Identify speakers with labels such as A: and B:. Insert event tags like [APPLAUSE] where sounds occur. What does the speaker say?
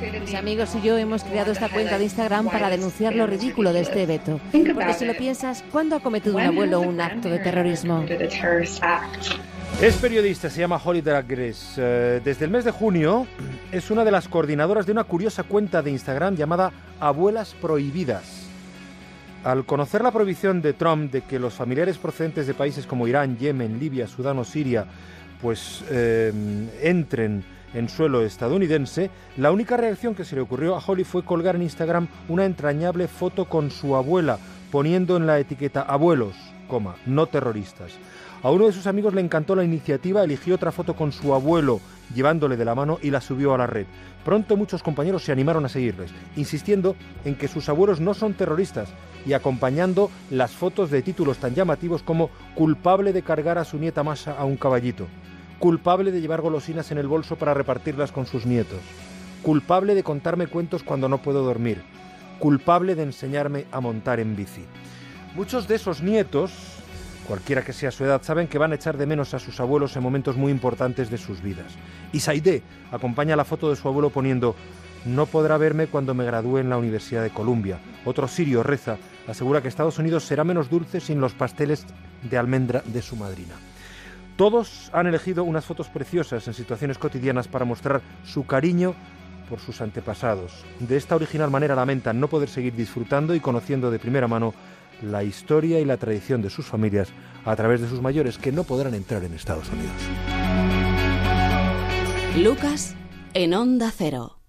A: Mis amigos y yo hemos creado esta cuenta de Instagram para denunciar lo ridículo de este veto. Porque si lo piensas, ¿cuándo ha cometido un abuelo un acto de terrorismo?
B: Es periodista, se llama Holly Dragres. Eh, desde el mes de junio [CLEARS THROAT] es una de las coordinadoras de una curiosa cuenta de Instagram llamada Abuelas Prohibidas. Al conocer la prohibición de Trump de que los familiares procedentes de países como Irán, Yemen, Libia, Sudán o Siria pues eh, entren en suelo estadounidense, la única reacción que se le ocurrió a Holly fue colgar en Instagram una entrañable foto con su abuela, poniendo en la etiqueta abuelos, coma, no terroristas. A uno de sus amigos le encantó la iniciativa, eligió otra foto con su abuelo llevándole de la mano y la subió a la red. Pronto muchos compañeros se animaron a seguirles, insistiendo en que sus abuelos no son terroristas y acompañando las fotos de títulos tan llamativos como culpable de cargar a su nieta Masa a un caballito culpable de llevar golosinas en el bolso para repartirlas con sus nietos, culpable de contarme cuentos cuando no puedo dormir, culpable de enseñarme a montar en bici. Muchos de esos nietos, cualquiera que sea su edad, saben que van a echar de menos a sus abuelos en momentos muy importantes de sus vidas. Y acompaña la foto de su abuelo poniendo no podrá verme cuando me gradúe en la Universidad de Columbia. Otro sirio reza, asegura que Estados Unidos será menos dulce sin los pasteles de almendra de su madrina. Todos han elegido unas fotos preciosas en situaciones cotidianas para mostrar su cariño por sus antepasados. De esta original manera lamentan no poder seguir disfrutando y conociendo de primera mano la historia y la tradición de sus familias a través de sus mayores que no podrán entrar en Estados Unidos.
C: Lucas en Onda Cero.